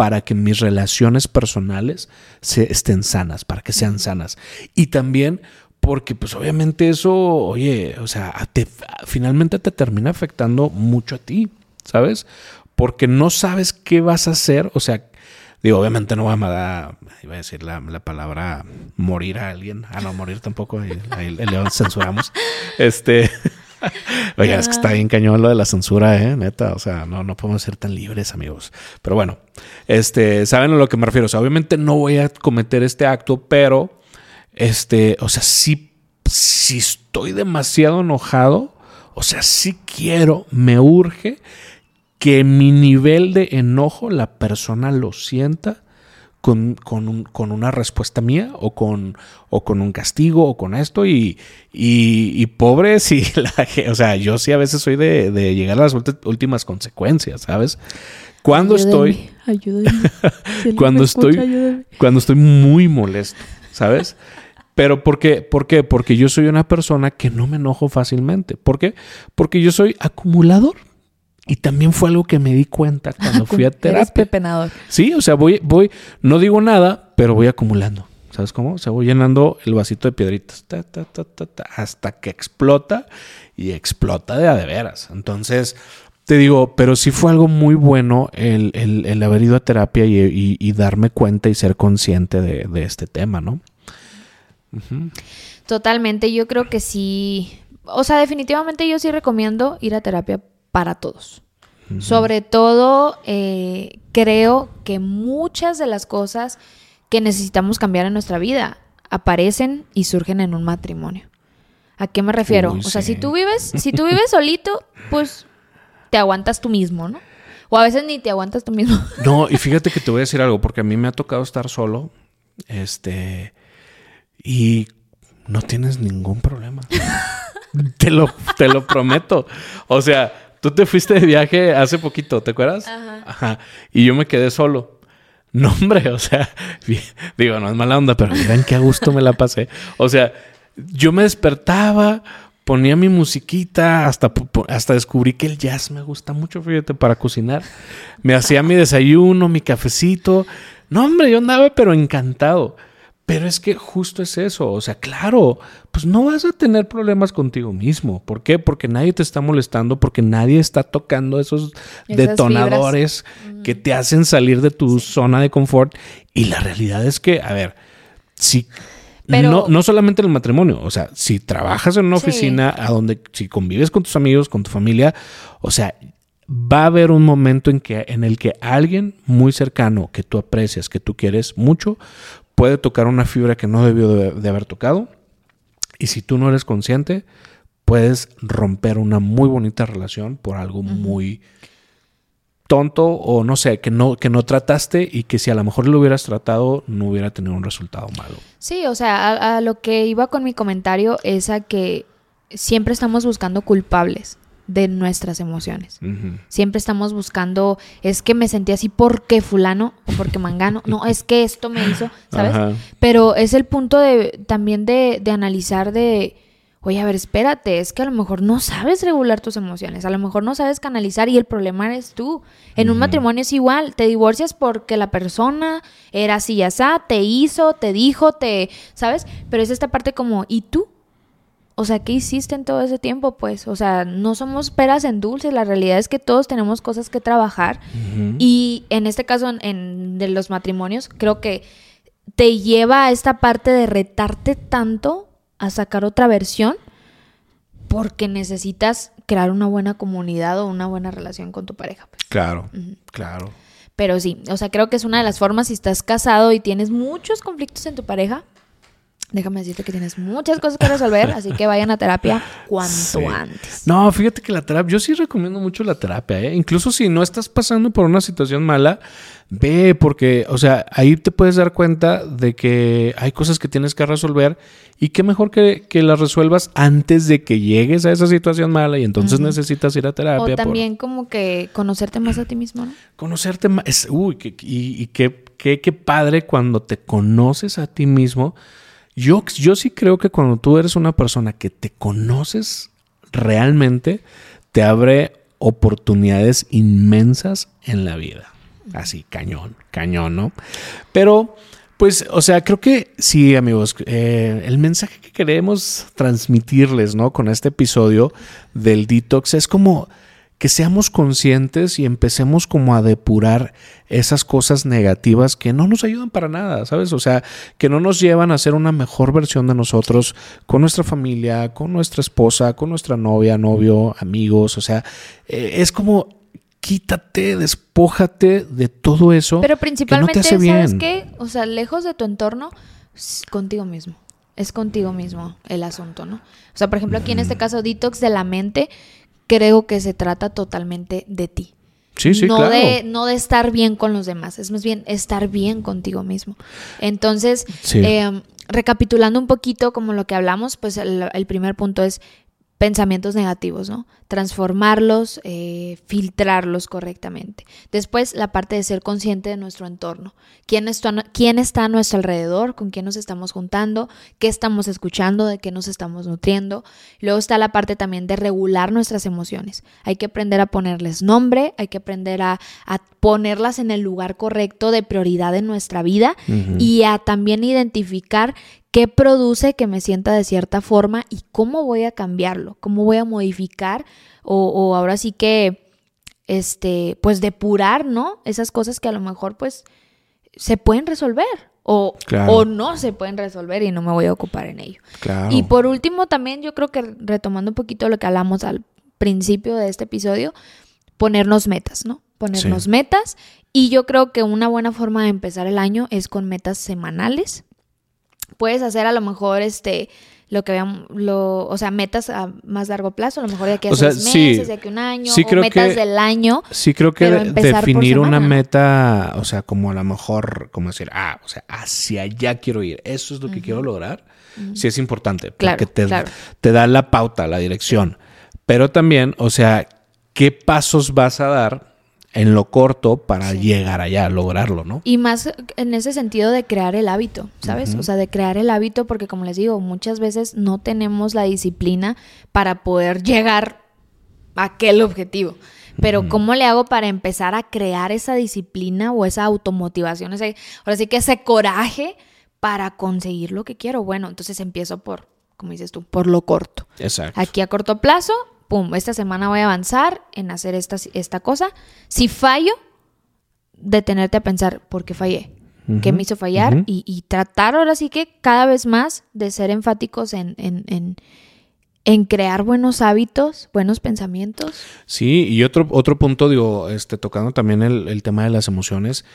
para que mis relaciones personales se, estén sanas, para que sean sanas. Y también porque pues obviamente eso, oye, o sea, finalmente te termina afectando mucho a ti. ¿sabes? Porque no sabes qué vas a hacer, o sea, digo, obviamente no va a, iba a decir la, palabra morir a alguien, ah, no, morir tampoco, ahí, le censuramos, este... Oiga, es que está bien cañón lo de la censura, ¿eh? Neta, o sea, no, no podemos ser tan libres, amigos. Pero bueno, este, ¿saben a lo que me refiero? O sea, obviamente no voy a cometer este acto, pero, este, o sea, sí, si estoy demasiado enojado, o sea, sí quiero, me urge que mi nivel de enojo la persona lo sienta con, con, una respuesta mía o con, o con un castigo o con esto y, y, pobre si la, o sea, yo sí a veces soy de, llegar a las últimas consecuencias, ¿sabes? Cuando estoy... cuando estoy... Cuando estoy muy molesto, ¿sabes? Pero ¿por qué? ¿por qué? Porque yo soy una persona que no me enojo fácilmente. ¿Por qué? Porque yo soy acumulador. Y también fue algo que me di cuenta cuando fui a terapia. Eres Sí, o sea, voy, voy, no digo nada, pero voy acumulando. ¿Sabes cómo? O sea, voy llenando el vasito de piedritas hasta que explota y explota de a de veras. Entonces, te digo, pero sí fue algo muy bueno el, el, haber ido a terapia y, darme cuenta y ser consciente de, este tema, ¿no? Totalmente, yo creo que sí. O sea, definitivamente yo sí recomiendo ir a terapia para todos. Sobre todo, eh, creo que muchas de las cosas que necesitamos cambiar en nuestra vida aparecen y surgen en un matrimonio. ¿A qué me refiero? o sea, si tú vives, si tú vives solito, pues te aguantas tú mismo, ¿no? O a veces ni te aguantas tú mismo. No, y fíjate que te voy a decir algo, porque a mí me ha tocado estar solo, este, y no tienes ningún problema. te lo, te lo prometo. O sea, Tú te fuiste de viaje hace poquito, ¿te acuerdas? Ajá. Ajá. Y yo me quedé solo. No, hombre, o sea, digo, no es mala onda, pero miren qué a gusto me la pasé. O sea, yo me despertaba, ponía mi musiquita, hasta, hasta descubrí que el jazz me gusta mucho, fíjate, para cocinar. Me hacía mi desayuno, mi cafecito. No, hombre, yo andaba, pero encantado. Pero es que justo es eso, o sea, claro, pues no vas a tener problemas contigo mismo. ¿Por qué? Porque nadie te está molestando, porque nadie está tocando esos detonadores que te hacen salir de tu zona de confort. Y la realidad es que, a ver, si no, no solamente en el matrimonio, o sea, si trabajas en una oficina a donde si convives con tus amigos, con tu familia, o sea, va a haber un momento en que en el que alguien muy cercano que tú aprecias, que tú quieres mucho, puede tocar una fibra que no debió de, haber tocado. Y si tú no eres consciente, puedes romper una muy bonita relación por algo muy tonto o no sé, que no, que no trataste y que si a lo mejor lo hubieras tratado no hubiera tenido un resultado malo. Sí, o sea, a lo que iba con mi comentario es a que siempre estamos buscando culpables de nuestras emociones. Siempre estamos buscando, es que me sentí así porque fulano o porque mangano, no, es que esto me hizo, ¿sabes? Pero es el punto de también de, de analizar de, oye, a ver, espérate, es que a lo mejor no sabes regular tus emociones, a lo mejor no sabes canalizar y el problema eres tú. En un matrimonio es igual, te divorcias porque la persona era así y así, te hizo, te dijo, te, ¿sabes? Pero es esta parte como, ¿y tú? O sea, ¿qué hiciste en todo ese tiempo? Pues, o sea, no somos peras en dulce. La realidad es que todos tenemos cosas que trabajar. Y en este caso, en, de los matrimonios, creo que te lleva a esta parte de retarte tanto a sacar otra versión porque necesitas crear una buena comunidad o una buena relación con tu pareja. Pues. Claro, claro. Pero sí, o sea, creo que es una de las formas si estás casado y tienes muchos conflictos en tu pareja, Déjame decirte que tienes muchas cosas que resolver, así que vayan a terapia cuanto antes. No, fíjate que la terapia, yo sí recomiendo mucho la terapia, ¿eh? Incluso si no estás pasando por una situación mala, ve, porque, o sea, ahí te puedes dar cuenta de que hay cosas que tienes que resolver y qué mejor que, que las resuelvas antes de que llegues a esa situación mala y entonces necesitas ir a terapia. O también como que conocerte más a ti mismo, ¿no? Conocerte más, uy, y, y qué, qué, qué padre cuando te conoces a ti mismo yo, yo sí creo que cuando tú eres una persona que te conoces realmente, te abre oportunidades inmensas en la vida. Así, cañón, cañón, ¿no? Pero, pues, o sea, creo que sí, amigos, eh, el mensaje que queremos transmitirles, ¿no? Con este episodio del detox es como que seamos conscientes y empecemos como a depurar esas cosas negativas que no nos ayudan para nada, ¿sabes? O sea, que no nos llevan a ser una mejor versión de nosotros con nuestra familia, con nuestra esposa, con nuestra novia, novio, amigos, o sea, eh, es como quítate, despójate de todo eso. Pero principalmente, que no te hace ¿sabes qué? O sea, lejos de tu entorno, contigo mismo. Es contigo mismo el asunto, ¿no? O sea, por ejemplo, aquí en este caso, detox de la mente, creo que se trata totalmente de ti. Sí, sí, no claro. De, no de estar bien con los demás, es más bien estar bien contigo mismo. Entonces, em, recapitulando un poquito como lo que hablamos, pues el primer punto es pensamientos negativos, ¿no? Transformarlos, eh, filtrarlos correctamente. Después, la parte de ser consciente de nuestro entorno. ¿Quién está, ¿Quién está a nuestro alrededor? ¿Con quién nos estamos juntando? ¿Qué estamos escuchando? ¿De qué nos estamos nutriendo? Luego está la parte también de regular nuestras emociones. Hay que aprender a ponerles nombre, hay que aprender a, ponerlas en el lugar correcto de prioridad en nuestra vida y a también identificar qué produce que me sienta de cierta forma y cómo voy a cambiarlo, cómo voy a modificar o, ahora sí que, este, pues depurar, ¿no? Esas cosas que a lo mejor pues se pueden resolver o, o no se pueden resolver y no me voy a ocupar en ello. Y por último también yo creo que retomando un poquito lo que hablamos al principio de este episodio, ponernos metas, ¿no? Ponernos metas y yo creo que una buena forma de empezar el año es con metas semanales. Puedes hacer a lo mejor este lo que vean, lo, o sea, metas a más largo plazo, a lo mejor de aquí a seis meses, de aquí a un año, o metas del año. Sí, creo que definir una meta, o sea, como a lo mejor, como decir, ah, o sea, hacia allá quiero ir, eso es lo que quiero lograr, sí es importante, porque te, te da la pauta, la dirección. Pero también, o sea, ¿qué pasos vas a dar en lo corto para llegar allá, lograrlo, ¿no? Y más en ese sentido de crear el hábito, ¿sabes? O sea, de crear el hábito porque como les digo, muchas veces no tenemos la disciplina para poder llegar a aquel objetivo. Pero ¿cómo le hago para empezar a crear esa disciplina o esa automotivación, ese, ahora sí que ese coraje para conseguir lo que quiero? Bueno, entonces empiezo por, como dices tú, por lo corto. Exacto. Aquí a corto plazo pum, esta semana voy a avanzar en hacer esta, esta cosa. Si fallo, detenerte a pensar, ¿por qué fallé? ¿Qué me hizo fallar? y, tratar ahora sí que cada vez más de ser enfáticos en, en, en, crear buenos hábitos, buenos pensamientos. Sí, y otro, otro punto, digo, este, tocando también el, el tema de las emociones,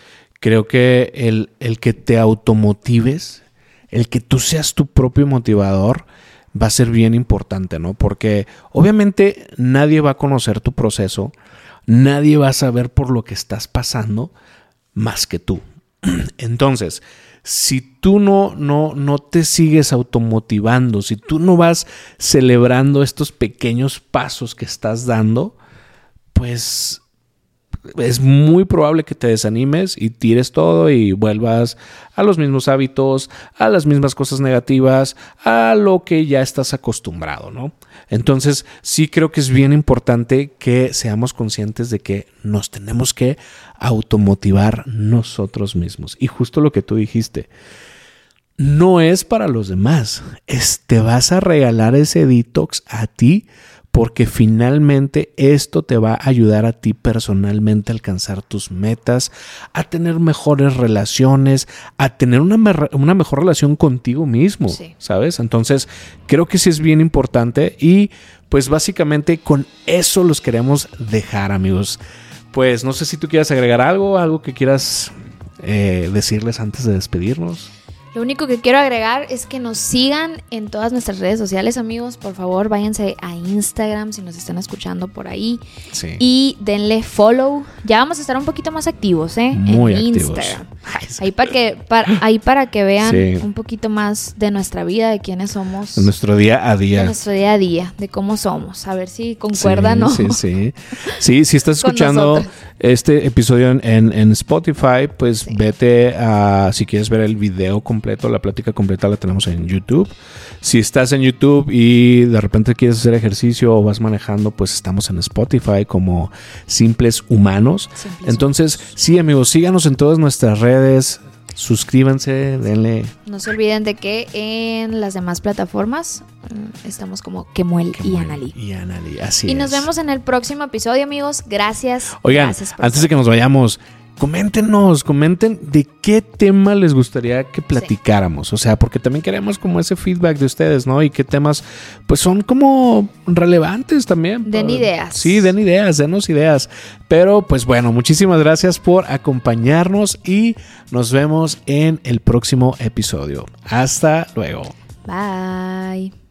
creo que el, el que te automotives, el que tú seas tu propio motivador, va a ser bien importante, ¿no? Porque obviamente nadie va a conocer tu proceso, nadie va a saber por lo que estás pasando más que tú. Entonces, si tú no, no, no te sigues automotivando, si tú no vas celebrando estos pequeños pasos que estás dando, pues es muy probable que te desanimes y tires todo y vuelvas a los mismos hábitos, a las mismas cosas negativas, a lo que ya estás acostumbrado, ¿no? Entonces, sí creo que es bien importante que seamos conscientes de que nos tenemos que automotivar nosotros mismos. Y justo lo que tú dijiste, no es para los demás, es, te vas a regalar ese detox a ti porque finalmente esto te va a ayudar a ti personalmente a alcanzar tus metas, a tener mejores relaciones, a tener una, mejor relación contigo mismo, ¿sabes? Entonces, creo que sí es bien importante y pues básicamente con eso los queremos dejar, amigos. Pues no sé si tú quieras agregar algo, algo que quieras eh, decirles antes de despedirnos. Lo único que quiero agregar es que nos sigan en todas nuestras redes sociales, amigos. Por favor, váyanse a Instagram si nos están escuchando por ahí. Y denle follow. Ya vamos a estar un poquito más activos, ¿eh? Muy en Instagram. Ahí para que, para, ahí para que vean un poquito más de nuestra vida, de quiénes somos. De nuestro día a día. De nuestro día a día, de cómo somos. A ver si concuerdan o Sí, sí. Sí, si estás escuchando este episodio en, Spotify, pues vete a, si quieres ver el video completo, la plática completa la tenemos en YouTube. Si estás en YouTube y de repente quieres hacer ejercicio o vas manejando, pues estamos en Spotify como Simples Humanos. Entonces, sí amigos, síganos en todas nuestras redes suscríbanse, denle. No se olviden de que en las demás plataformas mm, estamos como Kemuel, y Anali. Y Anali, así Y nos vemos en el próximo episodio, amigos. Gracias. Oigan, gracias antes de que nos vayamos, coméntenos, comenten de qué tema les gustaría que platicáramos. O sea, porque también queremos como ese feedback de ustedes, ¿no? Y qué temas, pues son como relevantes también. Den ideas. Sí, den ideas, denos ideas. Pero pues bueno, muchísimas gracias por acompañarnos y nos vemos en el próximo episodio. Hasta luego. Bye.